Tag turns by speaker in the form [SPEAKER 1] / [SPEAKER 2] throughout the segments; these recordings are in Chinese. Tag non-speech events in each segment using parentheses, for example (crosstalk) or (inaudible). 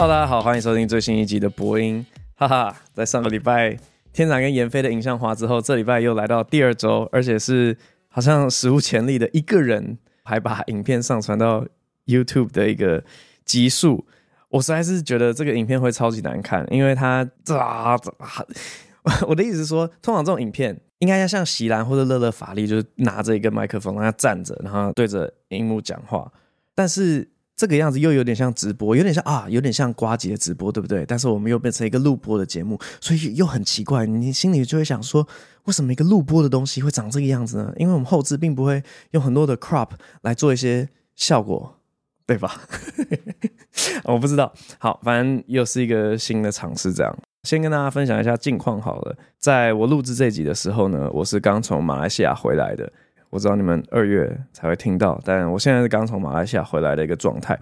[SPEAKER 1] 哈喽，大家好，欢迎收听最新一集的播音。哈哈，在上个礼拜天蚕跟妍飞的影像化之后，这礼拜又来到第二周，而且是好像史无前例的一个人还把影片上传到 YouTube 的一个集数。我实在是觉得这个影片会超级难看，因为他啊，我的意思是说，通常这种影片应该要像席兰或者乐乐法力，就是拿着一个麦克风，让他站着，然后对着荧幕讲话。但是这个样子又有点像直播，有点像啊，有点像瓜吉的直播，对不对？但是我们又变成一个录播的节目，所以又很奇怪，你心里就会想说，为什么一个录播的东西会长这个样子呢？因为我们后制并不会用很多的 crop 来做一些效果。对吧？(laughs) 我不知道。好，反正又是一个新的尝试。这样，先跟大家分享一下近况好了。在我录制这集的时候呢，我是刚从马来西亚回来的。我知道你们二月才会听到，但我现在是刚从马来西亚回来的一个状态。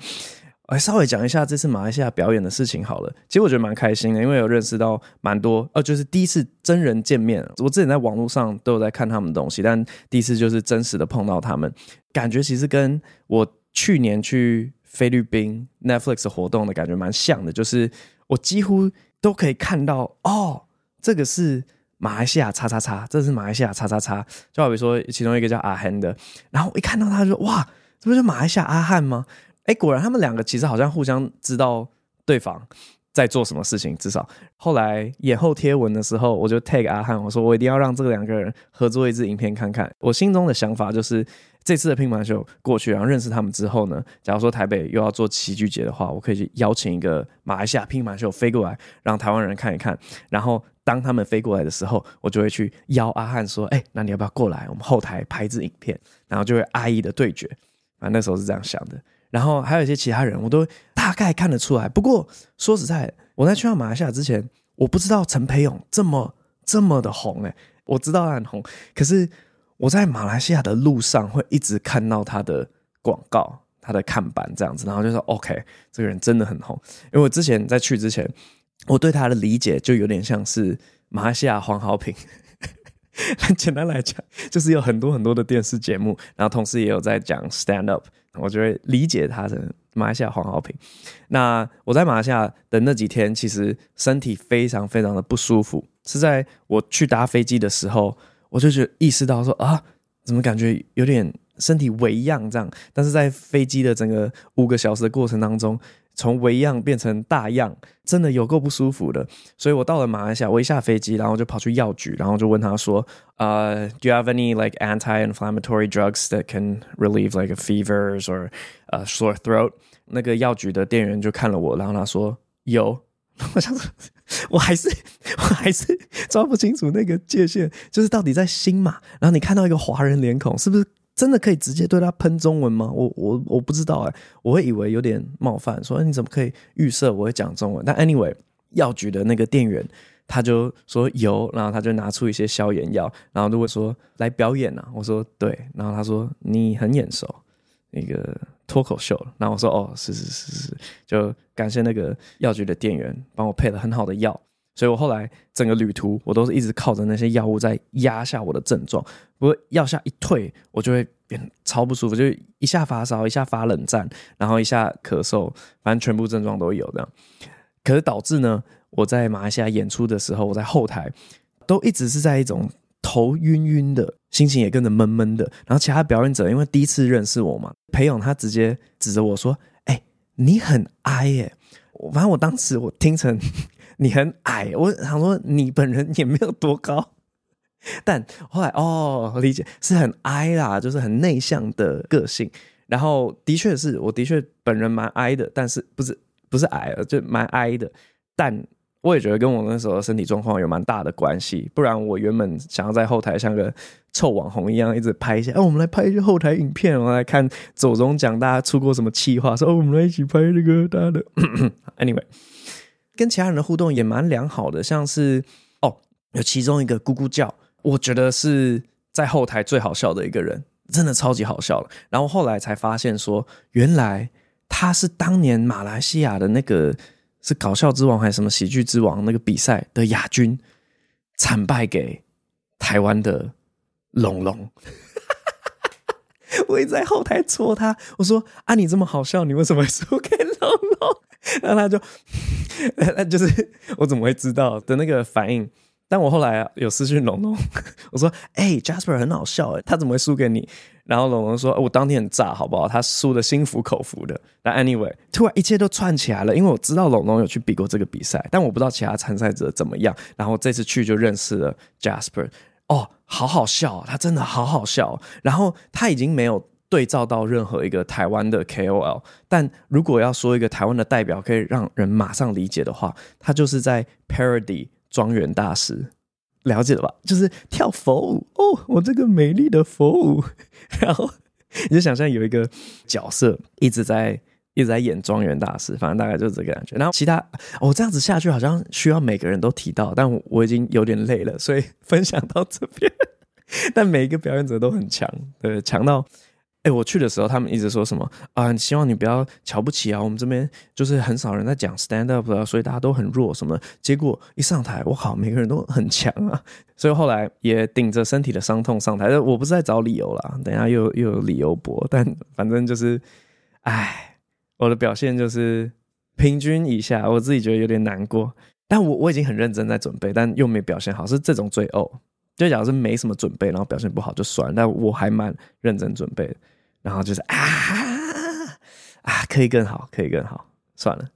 [SPEAKER 1] 来稍微讲一下这次马来西亚表演的事情好了。其实我觉得蛮开心的，因为有认识到蛮多，呃，就是第一次真人见面。我之前在网络上都有在看他们的东西，但第一次就是真实的碰到他们，感觉其实跟我。去年去菲律宾 Netflix 活动的感觉蛮像的，就是我几乎都可以看到哦，这个是马来西亚叉叉叉，这是马来西亚叉叉叉，就好比说其中一个叫阿汉的，然后我一看到他就说哇，这不是马来西亚阿汉吗？哎，果然他们两个其实好像互相知道对方在做什么事情，至少后来演后贴文的时候，我就 tag 阿汉，我说我一定要让这个两个人合作一支影片看看。我心中的想法就是，这次的乒乓球过去，然后认识他们之后呢，假如说台北又要做喜剧节的话，我可以去邀请一个马来西亚乒乓球飞过来，让台湾人看一看。然后当他们飞过来的时候，我就会去邀阿汉说：“哎，那你要不要过来？我们后台拍支影片，然后就会阿一的对决。”反正那时候是这样想的。然后还有一些其他人，我都大概看得出来。不过说实在，我在去到马来西亚之前，我不知道陈培勇这么这么的红。我知道他很红，可是我在马来西亚的路上会一直看到他的广告、他的看板这样子，然后就说：“OK，这个人真的很红。”因为我之前在去之前，我对他的理解就有点像是马来西亚黄豪平。很 (laughs) 简单来讲，就是有很多很多的电视节目，然后同时也有在讲 stand up。我就会理解他的马来西亚黄豪平。那我在马来西亚的那几天，其实身体非常非常的不舒服。是在我去搭飞机的时候，我就觉得意识到说啊，怎么感觉有点身体微恙这样？但是在飞机的整个五个小时的过程当中，从微样变成大样，真的有够不舒服的。所以我到了马来西亚，我一下飞机，然后就跑去药局，然后就问他说：“呃、，Do you have any like anti-inflammatory drugs that can relieve like a fevers or a sore throat？” 那个药局的店员就看了我，然后他说：“有。(laughs) ”我想说，我还是我还是抓不清楚那个界限，就是到底在新马，然后你看到一个华人脸孔，是不是？真的可以直接对他喷中文吗？我我我不知道哎、我会以为有点冒犯，说你怎么可以预设我会讲中文？但 anyway，药局的那个店员他就说有，然后他就拿出一些消炎药，然后如果说来表演呢、啊，我说对，然后他说你很眼熟，那个脱口秀，然后我说哦是是是是，就感谢那个药局的店员帮我配了很好的药。所以我后来整个旅途，我都是一直靠着那些药物在压下我的症状。不过药效一退，我就会变超不舒服，就一下发烧，一下发冷战，然后一下咳嗽，反正全部症状都有这样。可是导致呢，我在马来西亚演出的时候，我在后台都一直是在一种头晕晕的心情，也跟着闷闷的。然后其他表演者因为第一次认识我嘛，裴勇他直接指着我说：“哎、你很哀耶！”反正我当时我听成。你很矮，我想说你本人也没有多高，(laughs) 但后来哦，理解是很矮啦，就是很内向的个性。然后的确是我的确本人蛮矮的，但是不是不是矮了，就蛮矮的。但我也觉得跟我那时候身体状况有蛮大的关系，不然我原本想要在后台像个臭网红一样一直拍一下，哦，我们来拍一些后台影片，我们来看走钟奖大家出过什么企划，说哦，我们来一起拍这个大家的。(coughs) Anyway。跟其他人的互动也蛮良好的，像是哦，有其中一个咕咕叫，我觉得是在后台最好笑的一个人，真的超级好笑了。然后后来才发现说，原来他是当年马来西亚的那个是搞笑之王还是什么喜剧之王那个比赛的亚军，惨败给台湾的龙龙。(laughs) 我一直在后台戳他，我说啊，你这么好笑，你为什么输给龙龙？(laughs) 然后他就，那就是我怎么会知道的那个反应？但我后来有私讯龙龙，我说：“哎、，Jasper 很好笑哎，他怎么会输给你？”然后龙龙说：“我当天很炸，好不好？他输的心服口服的。”但 anyway，突然一切都串起来了，因为我知道龙龙有去比过这个比赛，但我不知道其他参赛者怎么样。然后这次去就认识了 Jasper，哦，好好笑，他真的好好笑。然后他已经没有对照到任何一个台湾的 KOL，但如果要说一个台湾的代表可以让人马上理解的话，他就是在 Parody。庄园大师，了解了吧？就是跳佛舞哦，我这个美丽的佛舞，(laughs) 然后你就想象有一个角色一直在一直在演庄园大师，反正大概就是这个感觉。然后其他我、哦、这样子下去好像需要每个人都提到，但我，我已经有点累了，所以分享到这边。(laughs) 但每一个表演者都很强，对，强到。我去的时候，他们一直说什么啊？希望你不要瞧不起啊！我们这边就是很少人在讲 stand up 啊，所以大家都很弱什么。结果一上台，我靠，每个人都很强啊！所以后来也顶着身体的伤痛上台。我不是在找理由啦，等下又又有理由播，但反正就是，哎，我的表现就是平均以下，我自己觉得有点难过。但我我已经很认真在准备，但又没表现好，是这种罪恶。就假如是没什么准备，然后表现不好就算了，但我还蛮认真准备，然后就是啊啊，可以更好，可以更好，算了，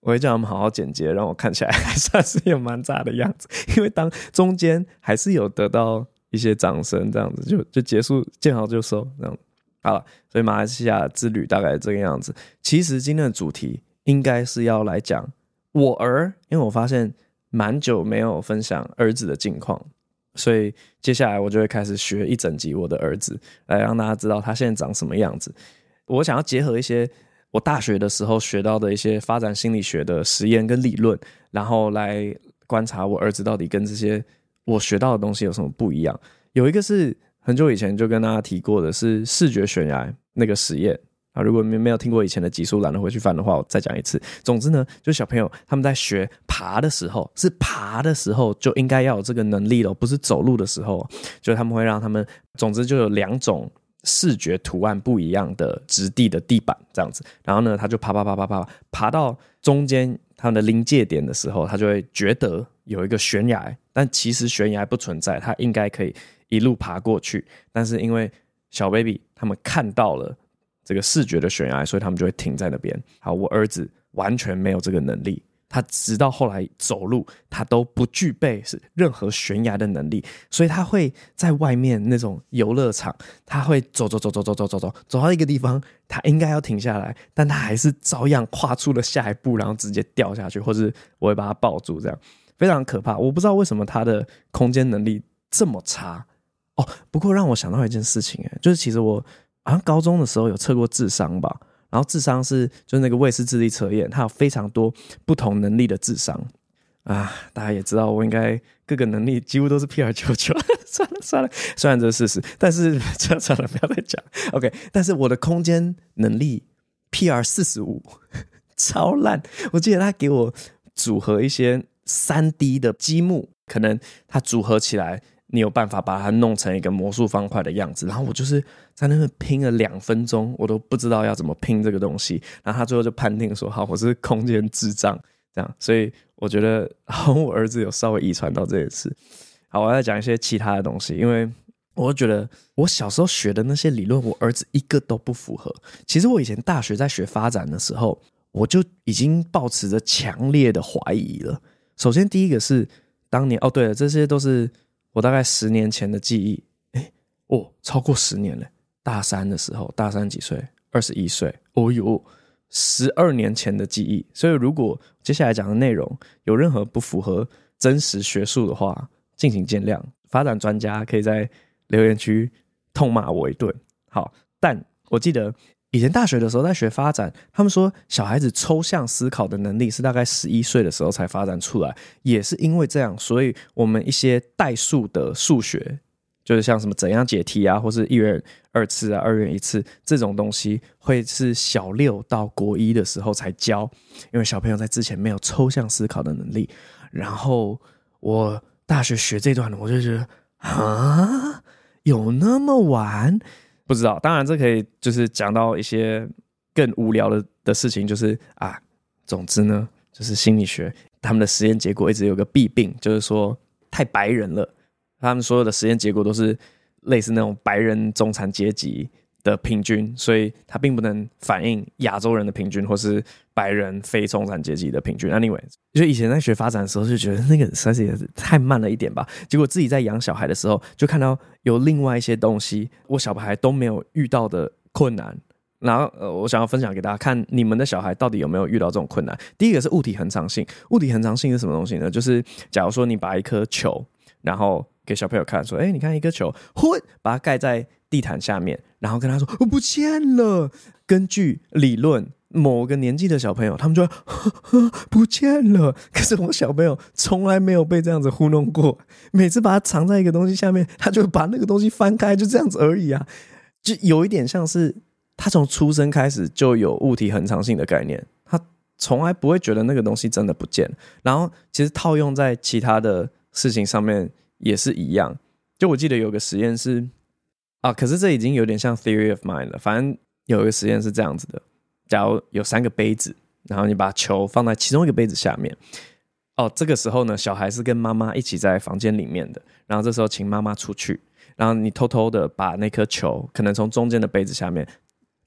[SPEAKER 1] 我会叫他们好好剪接，让我看起来还算是有蛮炸的样子，(laughs) 因为当中间还是有得到一些掌声，这样子就就结束，见好就收，这样好了。所以马来西亚之旅大概这个样子。其实今天的主题应该是要来讲我儿，因为我发现蛮久没有分享儿子的近况。所以接下来我就会开始学一整集我的儿子，来让大家知道他现在长什么样子。我想要结合一些我大学的时候学到的一些发展心理学的实验跟理论，然后来观察我儿子到底跟这些我学到的东西有什么不一样。有一个是很久以前就跟大家提过的，是视觉悬崖那个实验。啊，如果你们没有听过以前的集数，懒得回去翻的话，我再讲一次。总之呢，就小朋友他们在学爬的时候，是爬的时候就应该要有这个能力了，不是走路的时候。就他们会让他们，总之就有两种视觉图案不一样的质地的地板这样子。然后呢，他就爬爬爬爬爬，爬到中间他们的临界点的时候，他就会觉得有一个悬崖，但其实悬崖不存在，他应该可以一路爬过去。但是因为小 baby 他们看到了。这个视觉的悬崖，所以他们就会停在那边。好，我儿子完全没有这个能力，他直到后来走路，他都不具备是任何悬崖的能力，所以他会在外面那种游乐场，他会走走走走走走走走，走到一个地方，他应该要停下来，但他还是照样跨出了下一步，然后直接掉下去，或是我会把他抱住，这样非常可怕。我不知道为什么他的空间能力这么差哦。不过让我想到一件事情，哎，就是其实我。好像高中的时候有测过智商吧，然后智商是就是那个卫士智力测验，它有非常多不同能力的智商啊。大家也知道，我应该各个能力几乎都是 PR 九九。(laughs) 算了算了，虽然这是事实，但是算了算了，不要再讲。OK，但是我的空间能力 PR 四十五，(laughs) 超烂。我记得他给我组合一些三 D 的积木，可能它组合起来。你有办法把它弄成一个魔术方块的样子，然后我就是在那边拼了两分钟，我都不知道要怎么拼这个东西，然后他最后就判定说：“好，我是空间智障。”这样，所以我觉得，好，我儿子有稍微遗传到这件事。好，我要讲一些其他的东西，因为我觉得我小时候学的那些理论，我儿子一个都不符合。其实我以前大学在学发展的时候，我就已经抱持着强烈的怀疑了。首先，第一个是当年哦，对了，这些都是。我大概十年前的记忆，哎，哦，超过十年了。大三的时候，大三几岁？二十一岁。哦哟，十二年前的记忆。所以，如果接下来讲的内容有任何不符合真实学术的话，敬请见谅。发展专家可以在留言区痛骂我一顿。好，但我记得。以前大学的时候在学发展，他们说小孩子抽象思考的能力是大概十一岁的时候才发展出来，也是因为这样，所以我们一些代数的数学，就是像什么怎样解题啊，或是一元二次啊、二元一次这种东西，会是小六到国一的时候才教，因为小朋友在之前没有抽象思考的能力。然后我大学学这段，我就觉得啊，有那么晚？不知道，当然这可以就是讲到一些更无聊的的事情，就是啊，总之呢，就是心理学他们的实验结果一直有个弊病，就是说太白人了。他们所有的实验结果都是类似那种白人中产阶级的平均，所以它并不能反映亚洲人的平均，或是白人非中产阶级的平均。Anyway，就以前在学发展的时候就觉得那个实在是太慢了一点吧。结果自己在养小孩的时候，就看到有另外一些东西，我小孩都没有遇到的困难。然后呃，我想要分享给大家看，你们的小孩到底有没有遇到这种困难？第一个是物体恒常性，物体恒常性是什么东西呢？就是假如说你把一颗球，然后给小朋友看，说：“哎，你看一颗球，混，把它盖在地毯下面，然后跟他说，我不见了。”根据理论，某个年纪的小朋友，他们就会呵呵不见了。可是我小朋友从来没有被这样子糊弄过，每次把它藏在一个东西下面，他就把那个东西翻开，就这样子而已啊，就有一点像是他从出生开始就有物体恒常性的概念，他从来不会觉得那个东西真的不见。然后其实套用在其他的。事情上面也是一样，就我记得有个实验是啊，可是这已经有点像 theory of mind 了。反正有一个实验是这样子的：假如有三个杯子，然后你把球放在其中一个杯子下面，哦，这个时候呢，小孩是跟妈妈一起在房间里面的，然后这时候请妈妈出去，然后你偷偷的把那颗球可能从中间的杯子下面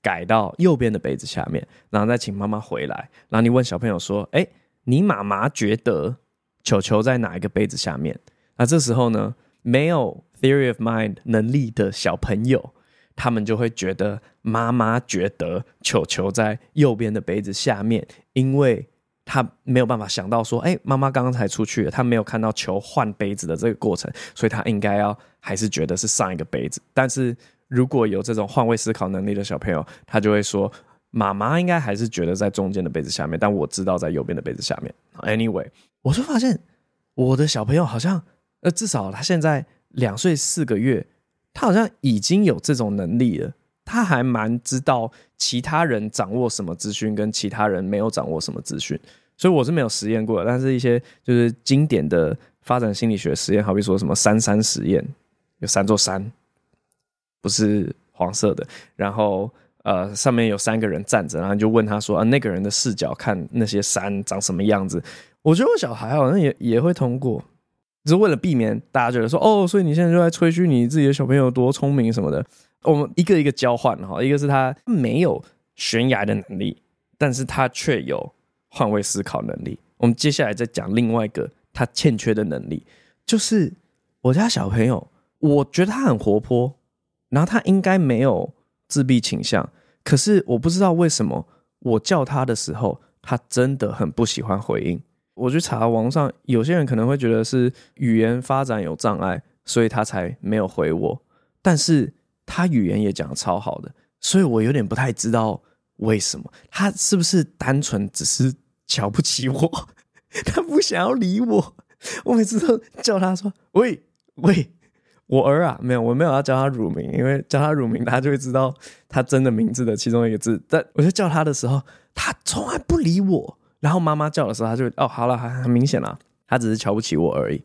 [SPEAKER 1] 改到右边的杯子下面，然后再请妈妈回来，然后你问小朋友说：“哎，你妈妈觉得？”球球在哪一个杯子下面？那这时候呢，没有 theory of mind 能力的小朋友，他们就会觉得妈妈觉得球球在右边的杯子下面，因为他没有办法想到说，哎，妈妈刚刚才出去了，他没有看到球换杯子的这个过程，所以他应该要还是觉得是上一个杯子。但是如果有这种换位思考能力的小朋友，他就会说，妈妈应该还是觉得在中间的杯子下面，但我知道在右边的杯子下面。Anyway。我就发现，我的小朋友好像，呃，至少他现在两岁四个月，他好像已经有这种能力了。他还蛮知道其他人掌握什么资讯，跟其他人没有掌握什么资讯。所以我是没有实验过的，但是一些就是经典的发展心理学实验，好比说什么三山实验，有三座山，不是黄色的，然后呃，上面有三个人站着，然后就问他说啊，那个人的视角看那些山长什么样子？我觉得我小孩好像也也会通过，只是为了避免大家觉得说哦，所以你现在就在吹嘘你自己的小朋友多聪明什么的。我们一个一个交换哈，一个是他没有悬崖的能力，但是他却有换位思考能力。我们接下来再讲另外一个他欠缺的能力，就是我家小朋友，我觉得他很活泼，然后他应该没有自闭倾向，可是我不知道为什么我叫他的时候，他真的很不喜欢回应。我去查网上，有些人可能会觉得是语言发展有障碍，所以他才没有回我。但是他语言也讲超好的，所以我有点不太知道为什么。他是不是单纯只是瞧不起我？(laughs) 他不想要理我。我每次都叫他说：“喂喂，我儿啊，没有，我没有要叫他乳名，因为叫他乳名，他就会知道他真的名字的其中一个字。但我就叫他的时候，他从来不理我。”然后妈妈叫的时候，他就哦，好了，很很明显了，他只是瞧不起我而已。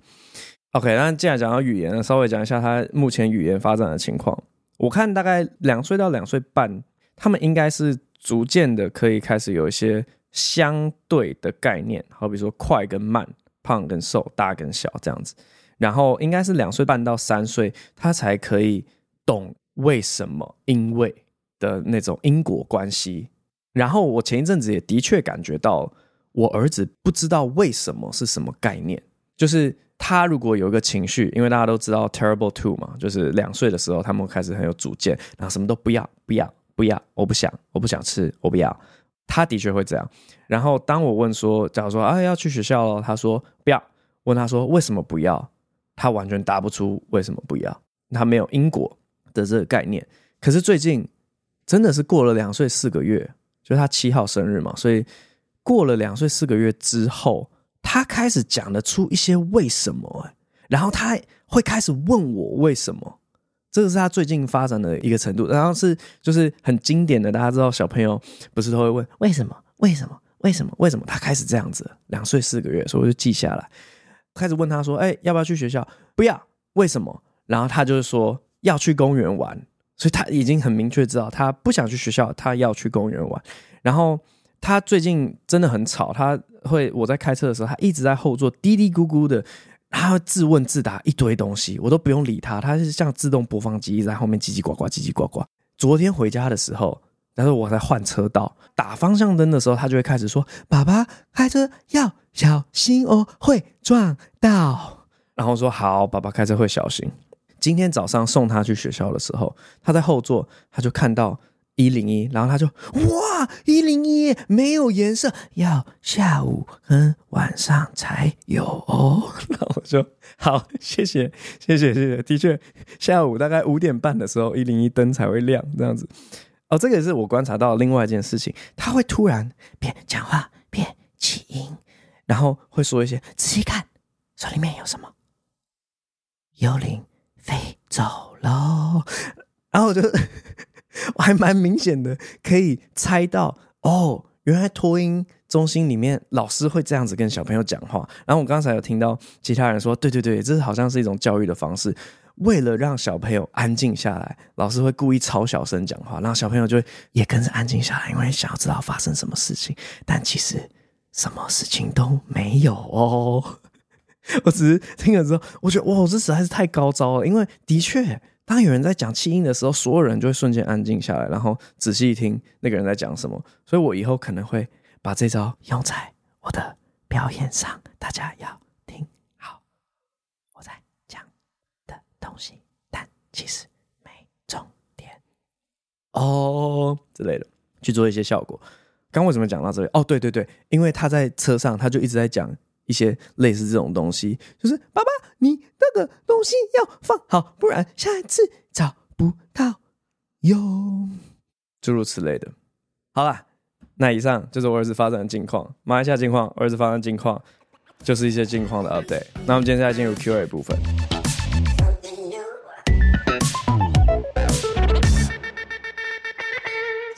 [SPEAKER 1] OK，那既然讲到语言，稍微讲一下他目前语言发展的情况。我看大概两岁到两岁半，他们应该是逐渐的可以开始有一些相对的概念，好比说快跟慢、胖跟瘦、大跟小这样子。然后应该是两岁半到三岁，他才可以懂为什么、因为的那种因果关系。然后我前一阵子也的确感觉到。我儿子不知道为什么是什么概念，就是他如果有一个情绪，因为大家都知道 terrible two 嘛，就是两岁的时候他们开始很有主见，然后什么都不要不要不要，我不想我不想吃我不要，他的确会这样。然后当我问说，假如说啊要去学校了，他说不要，问他说为什么不要，他完全答不出为什么不要，他没有因果的这个概念。可是最近真的是过了两岁四个月，就是他七号生日嘛，所以。过了两岁四个月之后，他开始讲得出一些为什么，然后他会开始问我为什么，这个是他最近发展的一个程度。(laughs) 然后是就是很经典的，大家知道小朋友不是都会问为什么？为什么？为什么？为什么？他开始这样子，两岁四个月，所以我就记下来，开始问他说：“哎，要不要去学校？不要，为什么？”然后他就是说要去公园玩，所以他已经很明确知道他不想去学校，他要去公园玩，然后。他最近真的很吵，他会我在开车的时候，他一直在后座嘀嘀咕咕的，他会自问自答一堆东西，我都不用理他，他是像自动播放机在后面叽叽呱呱叽叽呱呱。昨天回家的时候，他说我在换车道打方向灯的时候，他就会开始说：“爸爸开车要小心哦，会撞到。”然后说：“好，爸爸开车会小心。”今天早上送他去学校的时候，他在后座，他就看到一零一，然后他就哇，一零一没有颜色，要下午跟晚上才有哦。(laughs) 然后我说：“好，谢谢，谢谢，谢谢。”的确，下午大概五点半的时候，一零一灯才会亮，这样子。哦，这个也是我观察到另外一件事情，他会突然变讲话变起音，然后会说一些仔细看，手里面有什么。幽灵飞走喽，(laughs) 然后我就我还蛮明显的可以猜到哦，原来托婴中心里面老师会这样子跟小朋友讲话。然后我刚才有听到其他人说，对对对，这是好像是一种教育的方式，为了让小朋友安静下来，老师会故意超小声讲话，然后小朋友就会也跟着安静下来，因为想要知道发生什么事情。但其实什么事情都没有哦。(laughs) 我只是听了之后，我觉得哇，这实在是太高招了。因为的确，当有人在讲气音的时候，所有人就会瞬间安静下来，然后仔细听那个人在讲什么。所以我以后可能会把这招用在我的表演上。大家要听好我在讲的东西，但其实没重点哦之类的，去做一些效果。刚为什么讲到这里？哦，对对对，因为他在车上，他就一直在讲。一些类似这种东西，就是爸爸，你那个东西要放好，不然下一次找不到哟，诸如此类的。好啦，那以上就是我儿子发展的近况，马来西亚近况，儿子发展近况，就是一些近况的 update。那我们接下来进入 Q&A 部分。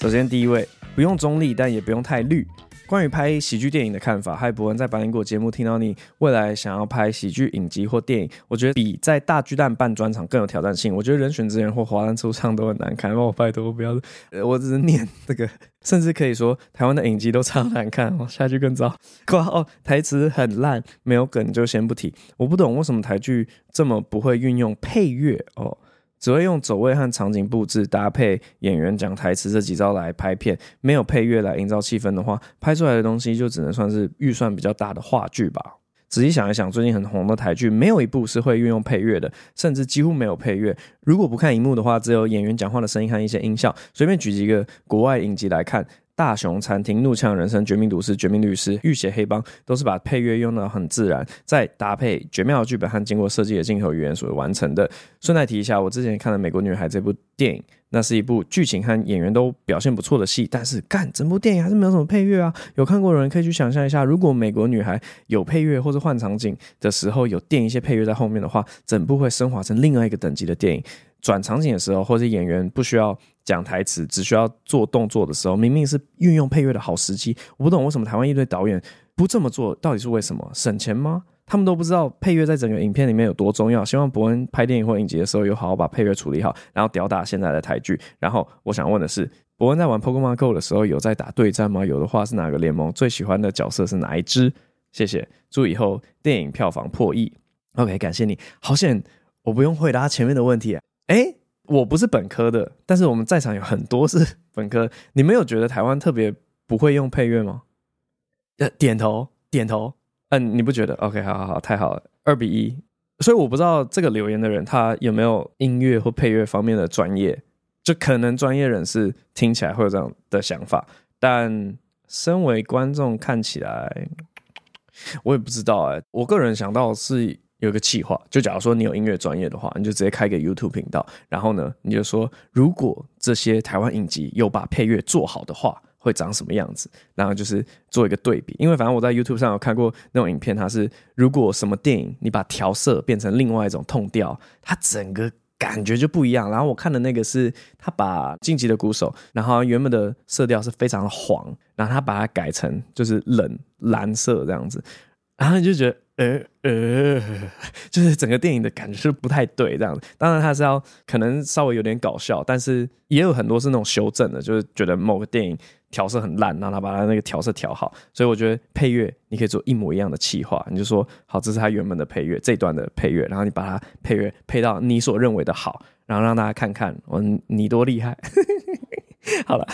[SPEAKER 1] 首先第一位，不用中立，但也不用太绿。关于拍喜剧电影的看法，嗨，博恩在百灵果节目听到你未来想要拍喜剧影集或电影，我觉得比在大巨蛋办专场更有挑战性。我觉得人选之人或华灯初上都很难看，我拜托不要，(laughs) 我只是念这个，甚至可以说台湾的影集都超难看，我下去更糟。括号台词很烂，没有梗就先不提。我不懂为什么台剧这么不会运用配乐哦。只会用走位和场景布置搭配演员讲台词这几招来拍片，没有配乐来营造气氛的话，拍出来的东西就只能算是预算比较大的话剧吧。仔细想一想，最近很红的台剧，没有一部是会运用配乐的，甚至几乎没有配乐。如果不看荧幕的话，只有演员讲话的声音和一些音效。随便举几个国外影集来看。大雄餐厅、怒呛人生、绝命毒师、绝命律师、浴血黑帮，都是把配乐用得很自然，再搭配绝妙的剧本和经过设计的镜头语言所完成的。顺带提一下，我之前看了《美国女孩》这部电影，那是一部剧情和演员都表现不错的戏，但是干整部电影还是没有什么配乐啊。有看过的人可以去想象一下，如果《美国女孩》有配乐或者换场景的时候有垫一些配乐在后面的话，整部会升华成另外一个等级的电影。转场景的时候，或者演员不需要讲台词，只需要做动作的时候，明明是运用配乐的好时机。我不懂为什么台湾一堆导演不这么做，到底是为什么？省钱吗？他们都不知道配乐在整个影片里面有多重要。希望博恩拍电影或影集的时候，有好好把配乐处理好，然后吊打现在的台剧。然后我想问的是，博恩在玩 Pokemon Go 的时候，有在打对战吗？有的话是哪个联盟？最喜欢的角色是哪一只？谢谢，祝以后电影票房破亿。OK，感谢你。好险，我不用回答前面的问题。哎，我不是本科的，但是我们在场有很多是 (laughs) 本科。你们有觉得台湾特别不会用配乐吗？呃，点头，点头。嗯，你不觉得？OK，好好好，太好了，二比一。所以我不知道这个留言的人他有没有音乐或配乐方面的专业，就可能专业人士听起来会有这样的想法，但身为观众看起来，我也不知道哎。我个人想到是。有个企划，就假如说你有音乐专业的话，你就直接开个 YouTube 频道，然后呢，你就说如果这些台湾影集有把配乐做好的话，会长什么样子？然后就是做一个对比，因为反正我在 YouTube 上有看过那种影片，它是如果什么电影你把调色变成另外一种痛调，它整个感觉就不一样。然后我看的那个是他把《晋级的鼓手》，然后原本的色调是非常黄，然后他把它改成就是冷蓝色这样子，然后你就觉得。呃呃，就是整个电影的感觉是不太对这样子。当然，它是要可能稍微有点搞笑，但是也有很多是那种修正的，就是觉得某个电影调色很烂，然后他把他那个调色调好。所以我觉得配乐你可以做一模一样的企划，你就说好，这是他原本的配乐，这段的配乐，然后你把它配乐配到你所认为的好，然后让大家看看我你多厉害。(laughs) 好了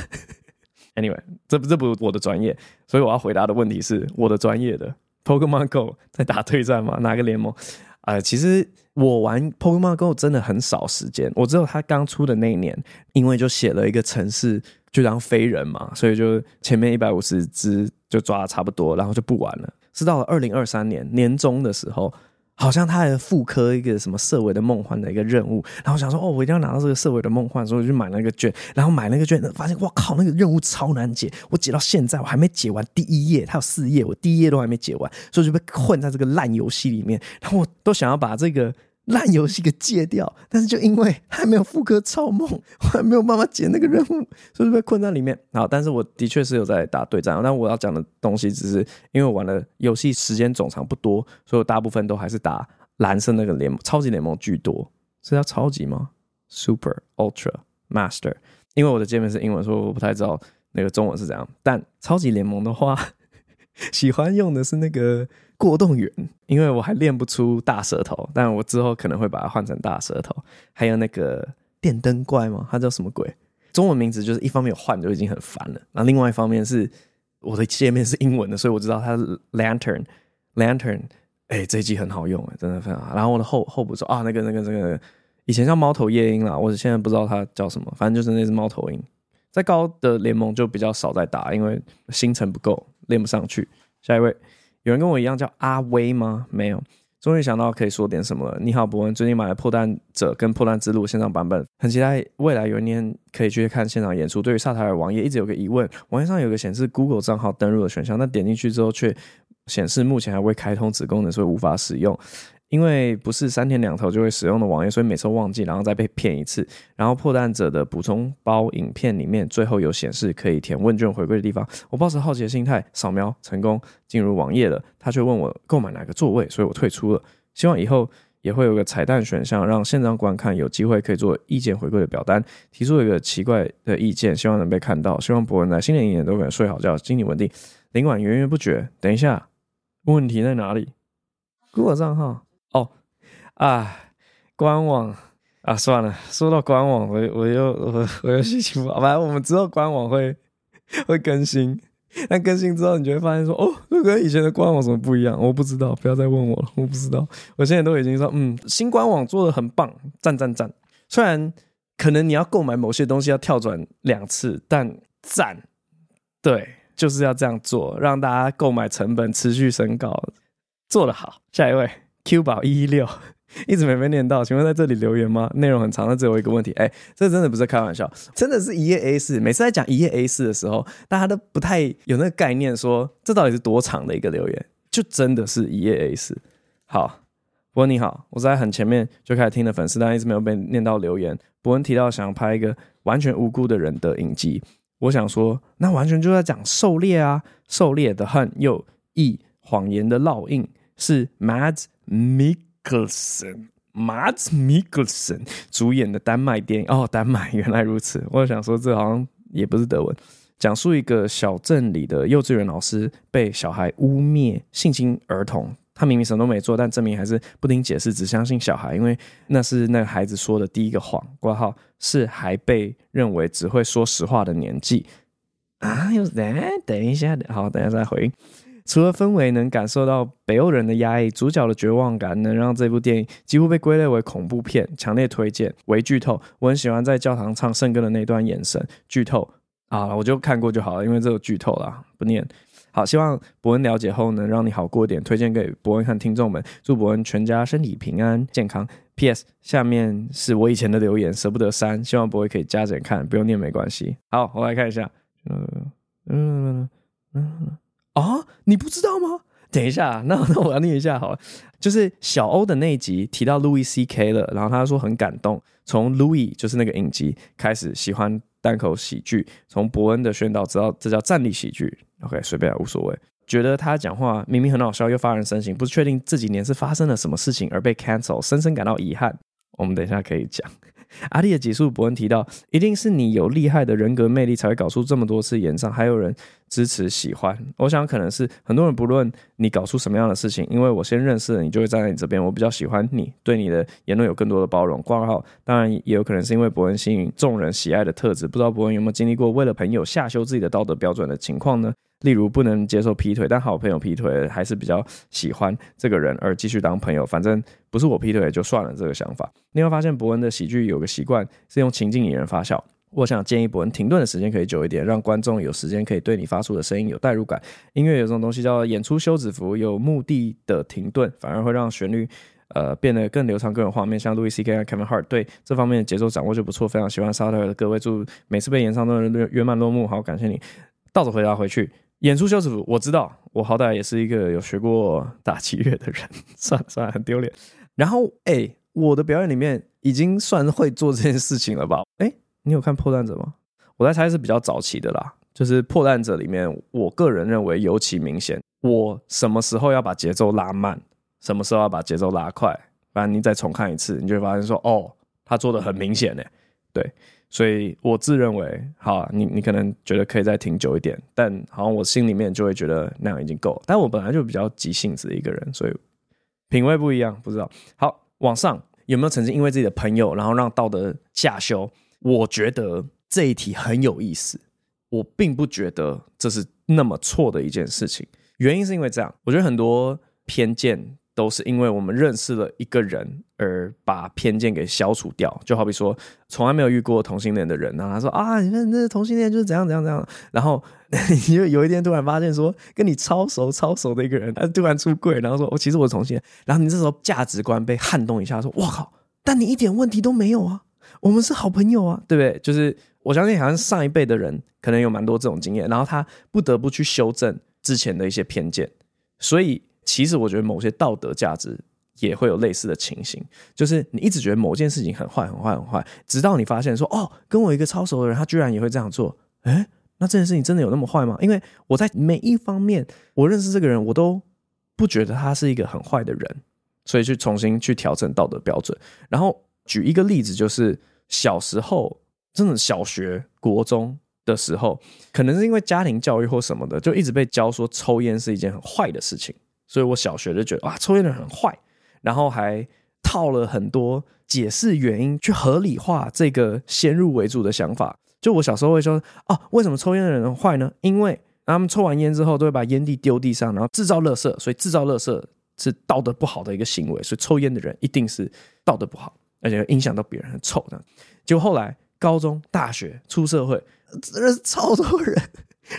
[SPEAKER 1] ，Anyway，这这不是我的专业，所以我要回答的问题是我的专业的 Pokemon Go 在打对战吗？(laughs) 哪个联盟？啊、呃，其实我玩 Pokemon Go 真的很少时间，我只有它刚出的那一年，因为就写了一个城市，就当飞人嘛，所以就前面一百五十只就抓的差不多，然后就不玩了。是到了二零二三年年中的时候。好像他还复刻一个什么色尾的梦幻的一个任务，然后想说哦，我一定要拿到这个色尾的梦幻，所以我就买那个券，然后买那个券，发现我靠，那个任务超难解，我解到现在我还没解完第一页，它有四页，我第一页都还没解完，所以就被困在这个烂游戏里面，然后我都想要把这个。烂游戏给戒掉，但是就因为还没有复刻超梦，我还没有办法解那个任务，所以被困在里面。好，但是我的确是有在打对战，但我要讲的东西只是因为我玩的游戏时间总长不多，所以我大部分都还是打蓝色那个联盟，超级联盟居多。是叫超级吗？Super、Ultra、Master。因为我的界面是英文，所以我不太知道那个中文是怎样。但超级联盟的话，(laughs) 喜欢用的是那个。过动员，因为我还练不出大舌头，但我之后可能会把它换成大舌头。还有那个电灯怪吗？它叫什么鬼？中文名字就是一方面换就已经很烦了，那另外一方面是我的界面是英文的，所以我知道它是 lantern lantern。哎、欸，这一集很好用哎，真的非常好。然后我的后后补说啊，那个那个那个以前叫猫头夜鹰啦，我现在不知道它叫什么，反正就是那只猫头鹰。在高的联盟就比较少在打，因为星辰不够，练不上去。下一位。有人跟我一样叫阿威吗？没有，终于想到可以说点什么了。你好，博文，最近买了《破蛋者》跟《破蛋之路》线上版本，很期待未来有一年可以去看现场演出。对于萨塔尔网页一直有个疑问，网页上有个显示 Google 账号登录的选项，但点进去之后却显示目前还未开通子功能，所以无法使用。因为不是三天两头就会使用的网页，所以每次忘记，然后再被骗一次。然后破蛋者的补充包影片里面最后有显示可以填问卷回归的地方，我抱着好奇的心态扫描成功进入网页了。他却问我购买哪个座位，所以我退出了。希望以后也会有个彩蛋选项，让现场观看有机会可以做意见回归的表单。提出一个奇怪的意见，希望能被看到。希望博文在新的一年都可以睡好觉，经济稳定，灵感源源不绝。等一下，问题在哪里？Google 账号。啊，官网啊，算了，说到官网，我我又我我又心情不好。反正我们之后官网会 (laughs) 会更新，但更新之后，你就会发现说，哦，这跟以前的官网什么不一样？我不知道，不要再问我了，我不知道。我现在都已经说，嗯，新官网做的很棒，赞赞赞。虽然可能你要购买某些东西要跳转两次，但赞，对，就是要这样做，让大家购买成本持续升高，做得好。下一位。Q 宝一一六 (laughs) 一直没被念到，请问在这里留言吗？内容很长，那只有一个问题。哎、这真的不是开玩笑，真的是一页 A 四。每次在讲一页 A 四的时候，大家都不太有那个概念说，这到底是多长的一个留言，就真的是一页 A 四。好，博文你好，我在很前面就开始听的粉丝，但一直没有被念到留言。博文提到想拍一个完全无辜的人的影集，我想说，那完全就在讲狩猎啊，狩猎的恨又一谎言的烙印。是 Mad Mick Mikkelsen 主演的丹麦电影哦，丹麦原来如此。我想说，这好像也不是德文。讲述一个小镇里的幼稚园老师被小孩污蔑性侵儿童，他明明什么都没做，但证明还是不听解释，只相信小孩，因为那是那个孩子说的第一个谎。括号是还被认为只会说实话的年纪啊？有人？等一下，好，等下再回。除了氛围能感受到北欧人的压抑，主角的绝望感能让这部电影几乎被归类为恐怖片，强烈推荐。为剧透，我很喜欢在教堂唱圣歌的那段眼神。剧透啊，我就看过就好了，因为这个剧透啦，不念。好，希望博恩了解后能让你好过点，推荐给博恩和听众们。祝博恩全家身体平安健康。P.S. 下面是我以前的留言，舍不得删，希望博恩可以加减看，不用念没关系。好，我来看一下。嗯嗯嗯嗯。啊，你不知道吗？等一下，(laughs) 那那我要念一下好了。就是小欧的那一集提到 Louis C.K. 了，然后他说很感动，从 Louis 就是那个影集开始喜欢单口喜剧，从伯恩的宣导知道这叫站立喜剧。OK，随便无所谓。觉得他讲话明明很好笑，又发人深省，不确定这几年是发生了什么事情而被 cancel，深深感到遗憾。我们等一下可以讲。阿弟的结束伯恩提到，一定是你有厉害的人格魅力，才会搞出这么多次演唱，还有人支持喜欢。我想可能是很多人不论你搞出什么样的事情，因为我先认识了你，就会站在你这边。我比较喜欢你，对你的言论有更多的包容。挂号，当然也有可能是因为伯恩吸引众人喜爱的特质。不知道伯恩有没有经历过为了朋友下修自己的道德标准的情况呢？例如不能接受劈腿，但好朋友劈腿还是比较喜欢这个人而继续当朋友。反正不是我劈腿就算了，这个想法。你会发现伯恩的喜剧有个习惯是用情境引人发笑。我想建议伯恩停顿的时间可以久一点，让观众有时间可以对你发出的声音有代入感。音乐有这种东西叫演出休止符，有目的的停顿反而会让旋律呃变得更流畅、更有画面。像 Louis C.K. 和 Kevin Hart 对这方面的节奏掌握就不错，非常喜欢沙特尔的各位，祝每次被演唱都能圆满落幕。好，感谢你。倒着回答回去。演出休止符，我知道，我好歹也是一个有学过打击乐的人，(laughs) 算了算了，很丢脸。然后，哎、我的表演里面已经算会做这件事情了吧？哎、你有看破蛋者吗？我在猜是比较早期的啦，就是破蛋者里面，我个人认为尤其明显，我什么时候要把节奏拉慢，什么时候要把节奏拉快，不然你再重看一次，你就会发现说，哦，他做的很明显呢，对。所以我自认为，好、你你可能觉得可以再停久一点，但好像我心里面就会觉得那样已经够。但我本来就比较急性子的一个人，所以品味不一样，不知道。好，往上有没有曾经因为自己的朋友，然后让道德下修？我觉得这一题很有意思，我并不觉得这是那么错的一件事情。原因是因为这样，我觉得很多偏见。都是因为我们认识了一个人而把偏见给消除掉，就好比说从来没有遇过同性恋的人，然后他说啊，你看那同性恋就是怎样怎样怎样，然后你就有一天突然发现说跟你超熟超熟的一个人，他突然出柜，然后说我、哦、其实我是同性恋，然后你这时候价值观被撼动一下，说我靠，但你一点问题都没有啊，我们是好朋友啊，对不对？就是我相信好像上一辈的人可能有蛮多这种经验，然后他不得不去修正之前的一些偏见，所以。其实我觉得某些道德价值也会有类似的情形，就是你一直觉得某件事情很坏、很坏、很坏，直到你发现说，哦，跟我一个超熟的人，他居然也会这样做，诶，那这件事情真的有那么坏吗？因为我在每一方面，我认识这个人，我都不觉得他是一个很坏的人，所以去重新去调整道德标准。然后举一个例子，就是小时候，真的小学、国中。的时候，可能是因为家庭教育或什么的，就一直被教说抽烟是一件很坏的事情，所以我小学就觉得哇，抽烟的人很坏，然后还套了很多解释原因去合理化这个先入为主的想法。就我小时候会说，哦，为什么抽烟的人很坏呢？因为他们抽完烟之后都会把烟蒂丢地上，然后制造垃圾，所以制造垃圾是道德不好的一个行为，所以抽烟的人一定是道德不好，而且影响到别人很臭的。结果后来高中、大学、出社会。真的是超多人，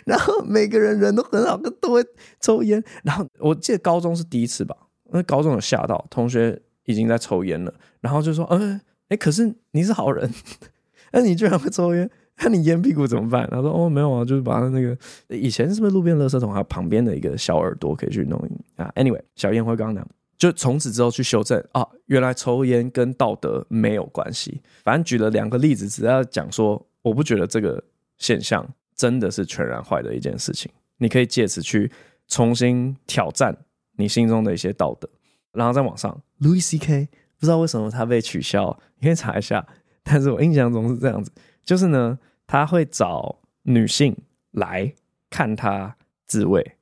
[SPEAKER 1] 然后每个人人都很好，都会抽烟。然后我记得高中是第一次吧，因为高中有吓到同学已经在抽烟了，然后就说：“嗯，哎，可是你是好人，(laughs) 那你居然会抽烟，那你烟屁股怎么办？”他说：“哦，没有啊，就是把那个以前是不是路边垃圾桶还有旁边的一个小耳朵可以去弄啊？Anyway，小烟灰缸呢。”就从此之后去修正啊，原来抽烟跟道德没有关系。反正举了两个例子，只要讲说，我不觉得这个。现象真的是全然坏的一件事情，你可以借此去重新挑战你心中的一些道德，然后在网上。Louis C.K. 不知道为什么他被取消，你可以查一下。但是我印象中是这样子，就是呢，他会找女性来看他自慰，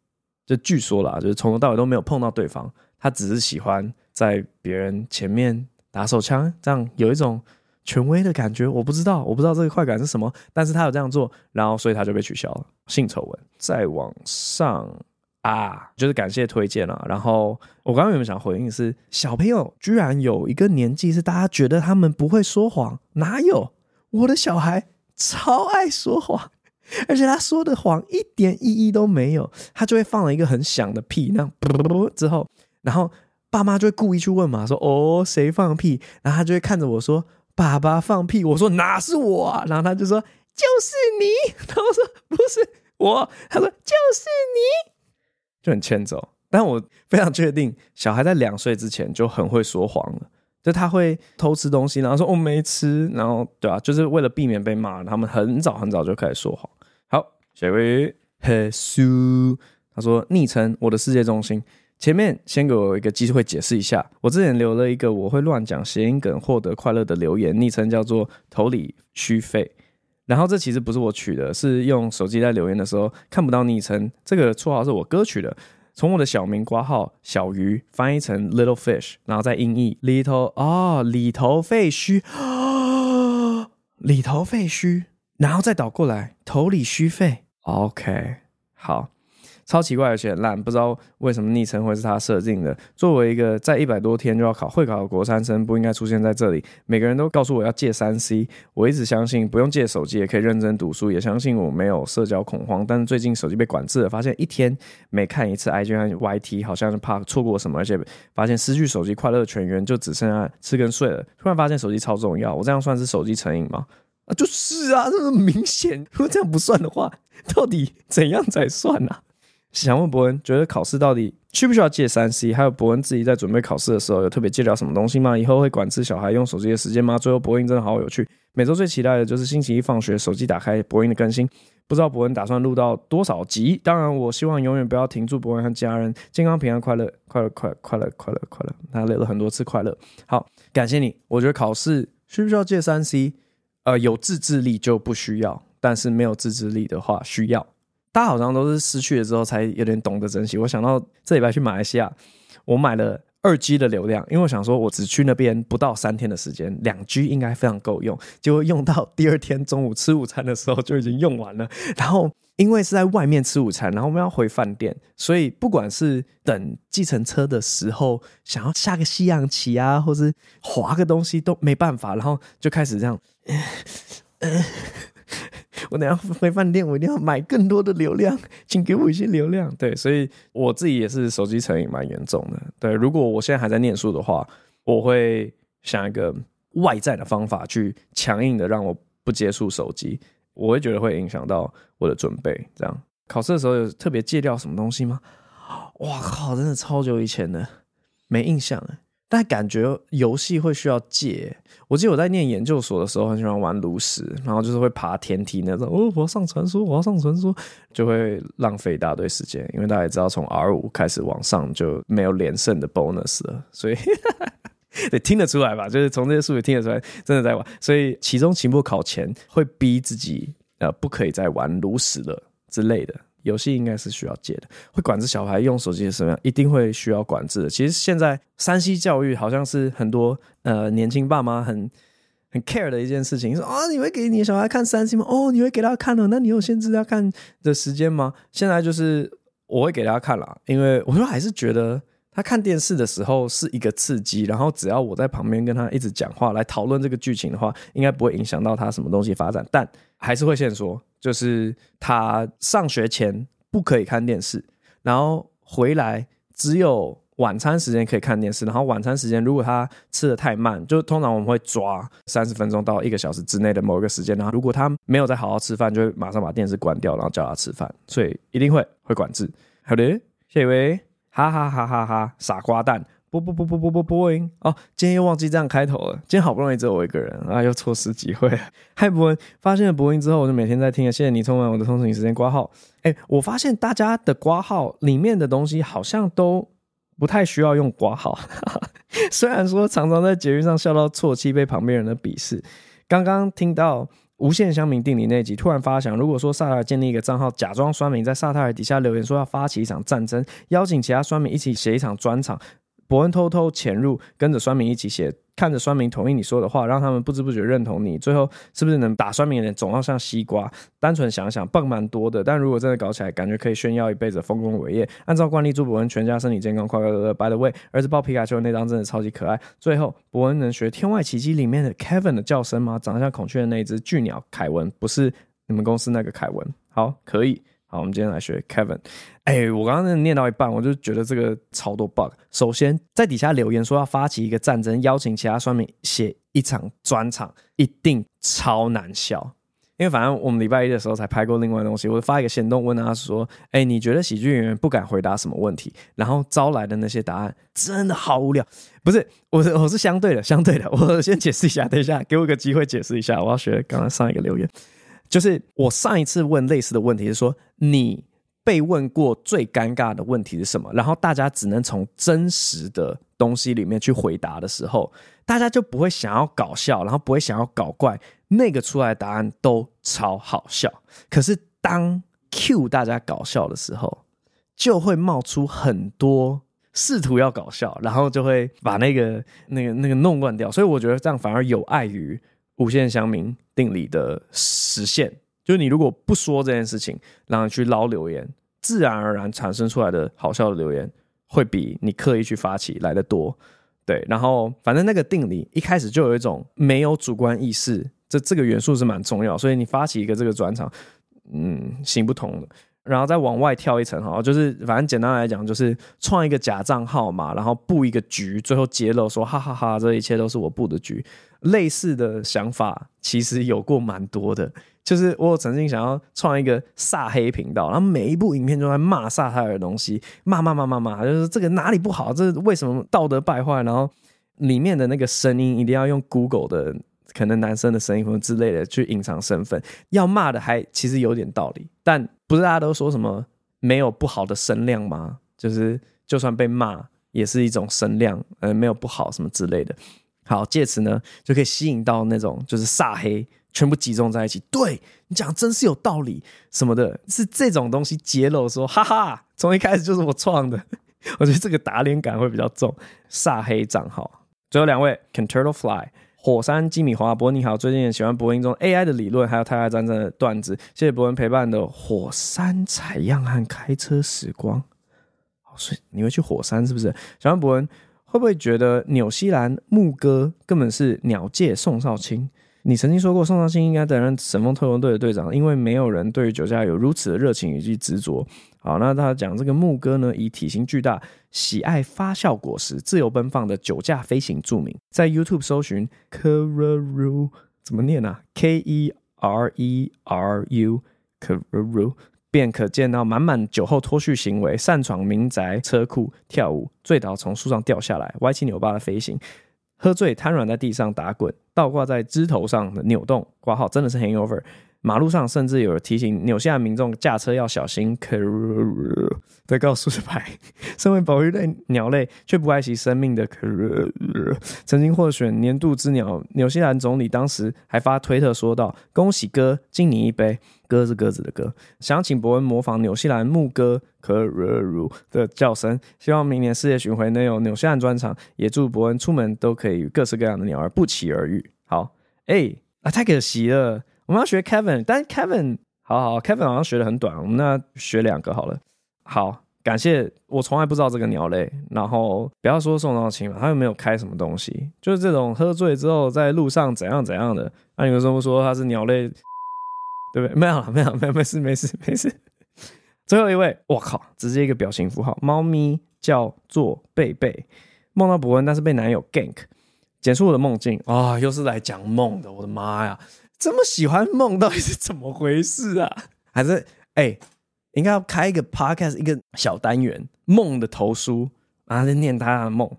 [SPEAKER 1] 就据说啦，就是从头到尾都没有碰到对方，他只是喜欢在别人前面打手枪，这样有一种。权威的感觉，我不知道，我不知道这个快感是什么，但是他有这样做，然后所以他就被取消了性丑闻。再往上啊，就是感谢推荐了。然后我刚刚有没有想回应是，小朋友居然有一个年纪是大家觉得他们不会说谎，哪有？我的小孩超爱说谎，而且他说的谎一点意义都没有，他就会放了一个很响的屁，那样之后，然后爸妈就会故意去问嘛，说哦谁放屁，然后他就会看着我说。爸爸放屁，我说哪是我啊？然后他就说就是你。然后我说不是我，他说就是你，就很欠揍。但我非常确定，小孩在两岁之前就很会说谎了，就他会偷吃东西，然后说我没吃，然后对啊，就是为了避免被骂，他们很早很早就开始说谎。好，下一位，嘿苏，他说昵称我的世界中心。前面先给我一个机会解释一下，我之前留了一个我会乱讲谐音梗获得快乐的留言，昵称叫做头里虚废。然后这其实不是我取的，是用手机在留言的时候看不到昵称，这个绰号是我哥取的。从我的小名挂号小鱼翻译成 little fish，然后再音译 little 哦，里头废墟啊，(gasps) 里头废墟，然后再倒过来头里虚废。OK，好。超奇怪，而且很烂，不知道为什么昵称会是他设定的。作为一个在一百多天就要考会考的国三生，不应该出现在这里。每个人都告诉我要戒三 C，我一直相信不用戒手机也可以认真读书，也相信我没有社交恐慌。但是最近手机被管制了，发现一天每看一次 IG 和 YT，好像是怕错过什么，而且发现失去手机快乐的泉源就只剩下吃跟睡了。突然发现手机超重要，我这样算是手机成瘾吗？啊，就是啊，这么明显。如果这样不算的话，到底怎样才算呢、啊？想问博恩，觉得考试到底需不需要戒三 C？还有博恩自己在准备考试的时候，有特别戒掉什么东西吗？以后会管制小孩用手机的时间吗？最后，博恩真的好有趣。每周最期待的就是星期一放学，手机打开博恩的更新。不知道博恩打算录到多少集？当然，我希望永远不要停住。博恩和家人健康平安快乐快乐快快乐快乐快乐。他累了很多次快乐。好，感谢你。我觉得考试需不需要戒三 C？呃，有自制力就不需要，但是没有自制力的话需要。大家好像都是失去了之后才有点懂得珍惜。我想到这礼拜去马来西亚，我买了二 G 的流量，因为我想说我只去那边不到三天的时间，两 G 应该非常够用。结果用到第二天中午吃午餐的时候就已经用完了。(laughs) 然后因为是在外面吃午餐，然后我们要回饭店，所以不管是等计程车的时候，想要下个西洋棋啊，或是滑个东西都没办法，然后就开始这样。(laughs) 我等下回饭店，我一定要买更多的流量，(laughs) 请给我一些流量。对，所以我自己也是手机成瘾蛮严重的。对，如果我现在还在念书的话，我会想一个外在的方法去强硬的让我不接触手机。我会觉得会影响到我的准备。这样考试的时候有特别戒掉什么东西吗？哇靠，真的超久以前的，没印象了。但感觉游戏会需要戒。我记得我在念研究所的时候，很喜欢玩炉石，然后就是会爬天梯那种。哦，我要上传说，我要上传说，就会浪费一大堆时间。因为大家也知道，从 R 五开始往上就没有连胜的 bonus 了，所以 (laughs) 得听得出来吧？就是从这些数据听得出来，真的在玩。所以期中、期末考前会逼自己，呃，不可以再玩炉石了之类的。游戏应该是需要戒的，会管制小孩用手机是什么样，一定会需要管制的。其实现在 3C 教育好像是很多呃年轻爸妈很很 care 的一件事情，说啊、哦，你会给你小孩看三 C 吗？哦，你会给他看哦，那你有限制他看的时间吗？现在就是我会给他看啦，因为我说还是觉得他看电视的时候是一个刺激，然后只要我在旁边跟他一直讲话来讨论这个剧情的话，应该不会影响到他什么东西发展，但还是会先说。就是他上学前不可以看电视，然后回来只有晚餐时间可以看电视。然后晚餐时间如果他吃的太慢，就通常我们会抓三十分钟到一个小时之内的某一个时间。然后如果他没有再好好吃饭，就会马上把电视关掉，然后叫他吃饭。所以一定会会管制。好的，谢谢，哈哈哈哈哈，傻瓜蛋。播播播播播播播音哦，今天又忘记这样开头了。今天好不容易只有我一个人啊，又错失机会。嗨，博恩，发现了播音之后，我就每天在听了。谢谢你充满我的通勤时间挂号。哎，我发现大家的挂号里面的东西好像都不太需要用挂号。(laughs) 虽然说常常在捷运上笑到错气，被旁边人的鄙视。刚刚听到无限乡民定理那集，突然发想，如果说萨塔尔建立一个账号，假装酸民在萨塔尔底下留言说要发起一场战争，邀请其他酸民一起写一场专场。伯恩偷偷潜入，跟着酸民一起写，看着酸民同意你说的话，让他们不知不觉认同你。最后是不是能打酸民的脸，总要像西瓜？单纯想想，棒蛮多的。但如果真的搞起来，感觉可以炫耀一辈子丰功伟业。按照惯例，祝伯恩全家身体健康，快快乐乐。By the way，儿子抱皮卡丘那张真的超级可爱。最后，伯恩能学《天外奇迹》里面的 Kevin 的叫声吗？长得像孔雀的那只巨鸟凯文，不是你们公司那个凯文。好，可以。好，我们今天来学 Kevin。哎、我刚刚念到一半，我就觉得这个超多 bug。首先，在底下留言说要发起一个战争，邀请其他酸民写一场专场，一定超难笑。因为反正我们礼拜一的时候才拍过另外的东西，我发一个行动问他说：“哎、你觉得喜剧演员不敢回答什么问题？”然后招来的那些答案真的好无聊。不是，我是我是相对的，相对的。我先解释一下，等一下给我个机会解释一下。我要学刚刚上一个留言。就是我上一次问类似的问题是说，你被问过最尴尬的问题是什么？然后大家只能从真实的东西里面去回答的时候，大家就不会想要搞笑，然后不会想要搞怪，那个出来的答案都超好笑。可是当 cue 大家搞笑的时候，就会冒出很多试图要搞笑，然后就会把那个那个那个弄乱掉。所以我觉得这样反而有碍于无限乡民定理的实现。就是你如果不说这件事情，然后去捞留言，自然而然产生出来的好笑的留言，会比你刻意去发起来的多。对，然后反正那个定理一开始就有一种没有主观意识，这这个元素是蛮重要。所以你发起一个这个转场，嗯，行不通的。然后再往外跳一层哈，就是反正简单来讲，就是创一个假账号嘛，然后布一个局，最后揭露说哈哈哈，这一切都是我布的局。类似的想法其实有过蛮多的。就是我曾经想要创一个萨黑频道，然后每一部影片都在骂萨泰尔的东西，骂骂骂骂骂，就是这个哪里不好，这为什么道德败坏？然后里面的那个声音一定要用 Google 的可能男生的声音或之类的去隐藏身份，要骂的还其实有点道理，但不是大家都说什么没有不好的声量吗？就是就算被骂也是一种声量，呃，没有不好什么之类的。好，借此呢就可以吸引到那种就是萨黑。全部集中在一起，对你讲真是有道理什么的，是这种东西揭露说，哈哈，从一开始就是我创的，(laughs) 我觉得这个打脸感会比较重。煞黑账号，最后两位，Can Turtle Fly，火山鸡米花，伯恩你好，最近也喜欢博恩中 AI 的理论，还有太阳战争的段子，谢谢伯恩陪伴的火山采样和开车时光。哦，所以你会去火山是不是？喜欢伯恩会不会觉得纽西兰牧歌根本是鸟界宋少卿？你曾经说过，宋少卿应该担任神风特攻队的队长，因为没有人对于酒驾有如此的热情以及执着。好，那他讲这个牧歌呢，以体型巨大、喜爱发酵果实、自由奔放的酒驾飞行著名。在 YouTube 搜寻 Kereru 怎么念啊？K E R E R U Kereru 便可见到满满酒后脱序行为，擅闯民宅车库跳舞，醉倒从树上掉下来，歪七扭八的飞行。喝醉瘫软在地上打滚，倒挂在枝头上的扭动，挂号真的是 hangover。马路上甚至有人提醒纽西兰民众驾车要小心。在告诉牌，身为保育类鸟类却不爱惜生命的，曾经获选年度之鸟。纽西兰总理当时还发推特说道：“恭喜哥，敬你一杯。”鸽是鸽子的鸽，想请伯恩模仿纽西兰牧歌可热如的叫声，希望明年世界巡回能有纽西兰专场，也祝伯恩出门都可以与各式各样的鸟儿不期而遇。好，哎、啊，太可惜了，我们要学 Kevin，但 Kevin 好好，Kevin 好像学得很短，我们那学两个好了。好，感谢，我从来不知道这个鸟类，然后不要说宋少卿了，他又没有开什么东西，就是这种喝醉之后在路上怎样怎样的，那、啊、你为什么说他是鸟类？对不对？(laughs) 没有了，没有，没有，没事，没事，没事。最后一位，我靠，直接一个表情符号，猫咪叫做贝贝，梦到伯恩，但是被男友 gank，简述我的梦境啊、又是来讲梦的，我的妈呀，这么喜欢梦，到底是怎么回事啊？还是哎，应该要开一个 podcast，一个小单元，梦的投书，然后就念他的梦。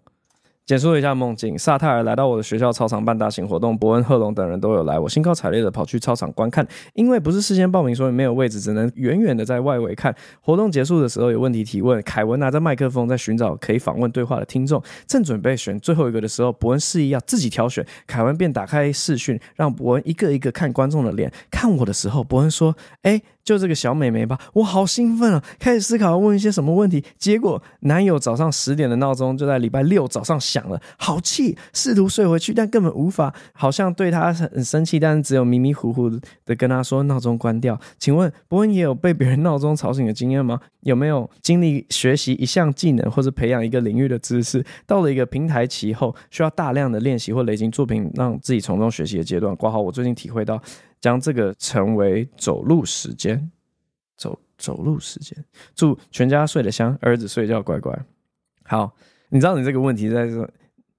[SPEAKER 1] 简述一下梦境：萨泰尔来到我的学校操场办大型活动，伯恩、赫龙等人都有来。我兴高采烈的跑去操场观看，因为不是事先报名，所以没有位置，只能远远的在外围看。活动结束的时候，有问题提问，凯文拿着麦克风在寻找可以访问对话的听众。正准备选最后一个的时候，伯恩示意要自己挑选，凯文便打开视讯，让伯恩一个一个看观众的脸。看我的时候，伯恩说：“哎。”就这个小美眉吧，我好兴奋啊！开始思考要问一些什么问题，结果男友早上十点的闹钟就在礼拜六早上响了，好气，试图睡回去，但根本无法，好像对他很生气，但是只有迷迷糊糊的跟他说闹钟关掉。请问伯恩也有被别人闹钟吵醒的经验吗？有没有经历学习一项技能或者培养一个领域的知识，到了一个平台期后，需要大量的练习或累积作品，让自己从中学习的阶段？括号，我最近体会到。将这个成为走路时间，走走路时间。祝全家睡得香，儿子睡觉乖乖。好，你知道你这个问题在说，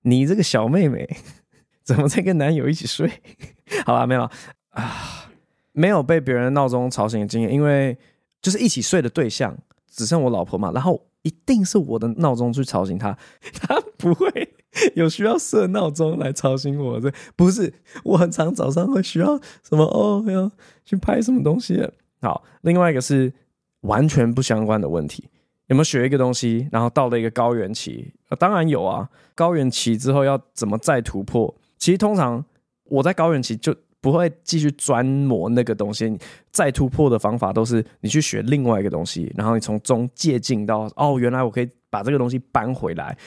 [SPEAKER 1] 你这个小妹妹 (laughs) 怎么在跟男友一起睡？(laughs) 好吧，没有啊，没有被别人闹钟吵醒的经验，因为就是一起睡的对象只剩我老婆嘛，然后一定是我的闹钟去吵醒她，(laughs) 她不会。(laughs) 有需要设闹钟来吵醒我？这不是，我很常早上会需要什么哦，要去拍什么东西。好，另外一个是完全不相关的问题。有没有学一个东西，然后到了一个高原期？当然有啊。高原期之后要怎么再突破？其实通常我在高原期就不会继续专磨那个东西。再突破的方法都是你去学另外一个东西，然后你从中借镜到哦，原来我可以把这个东西搬回来，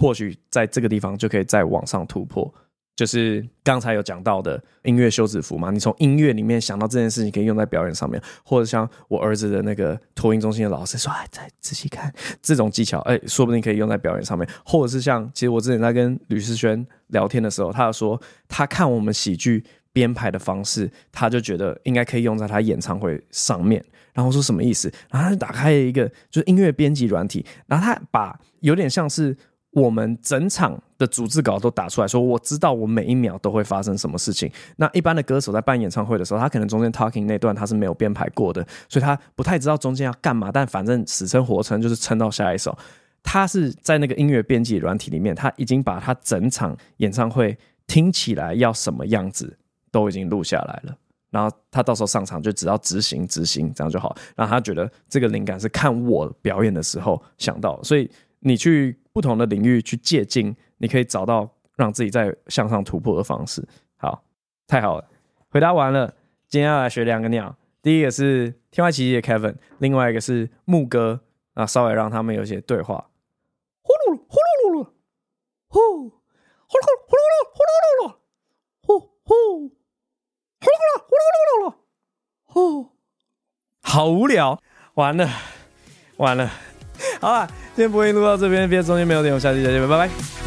[SPEAKER 1] 或许在这个地方就可以再往上突破。就是刚才有讲到的音乐休止符嘛，你从音乐里面想到这件事情可以用在表演上面，或者像我儿子的那个托婴中心的老师说，哎，再仔细看这种技巧，哎，说不定可以用在表演上面，或者是像其实我之前在跟吕思轩聊天的时候，他说他看我们喜剧编排的方式，他就觉得应该可以用在他演唱会上面，然后说什么意思？然后他就打开了一个就是音乐编辑软体，然后他把有点像是。我们整场的组织稿都打出来说，我知道我每一秒都会发生什么事情。那一般的歌手在办演唱会的时候，他可能中间 talking 那段他是没有编排过的，所以他不太知道中间要干嘛。但反正死撑活撑就是撑到下一首。他是在那个音乐编辑软体里面，他已经把他整场演唱会听起来要什么样子都已经录下来了。然后他到时候上场就只要执行执行这样就好。然后他觉得这个灵感是看我表演的时候想到，所以。你去不同的领域去借鉴，你可以找到让自己再向上突破的方式。好，太好了，回答完了。今天要来学两个鸟，第一个是天外奇迹的 Kevin，另外一个是牧歌啊，稍微让他们有些对话。呼噜噜，呼噜噜噜，呼，呼噜噜，呼噜噜，呼噜噜噜，呼呼，呼噜噜，呼噜噜噜噜，呼，好无聊，完了，完了。好了，今天播音录到这边，别中间没有点，我们下期再见，拜拜。